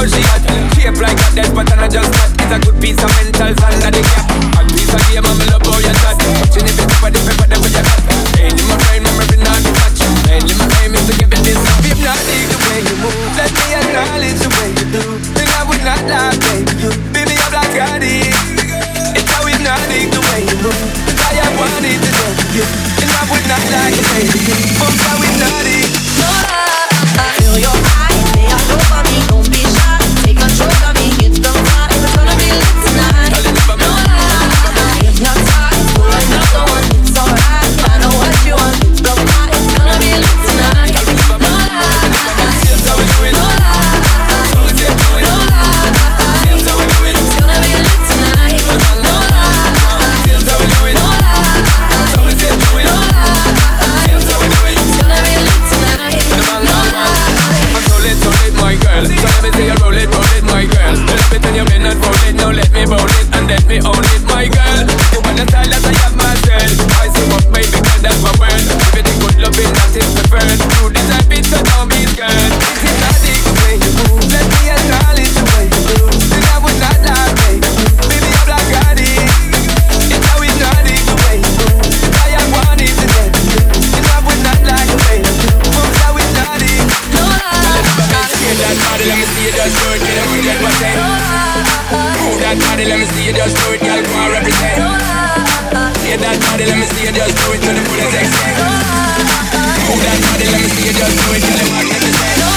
how she hot. Shape like a dead, but I just not. It's a good piece of mental under the cap. A piece of game, I'm in love how you touch. Touching it, pepper, the pepper, the way you got. Ain't in my brain, memory not the touch. Ain't in my aim is to give it this. Hypnotic the way you move. Let me acknowledge the way you do. Think I would not lie, baby. You beat me up like I did. It's how hypnotic the way you move. I I wanted to know you. And I would not like it, baby. But you, been not roll it, now let me roll it and let me own it, my girl. You want that body, let me see you just do it, girl, come on, represent. Get that body, let me see you just do it to the fullest extent. Move that body, let me see you just do it, girl, come on, represent.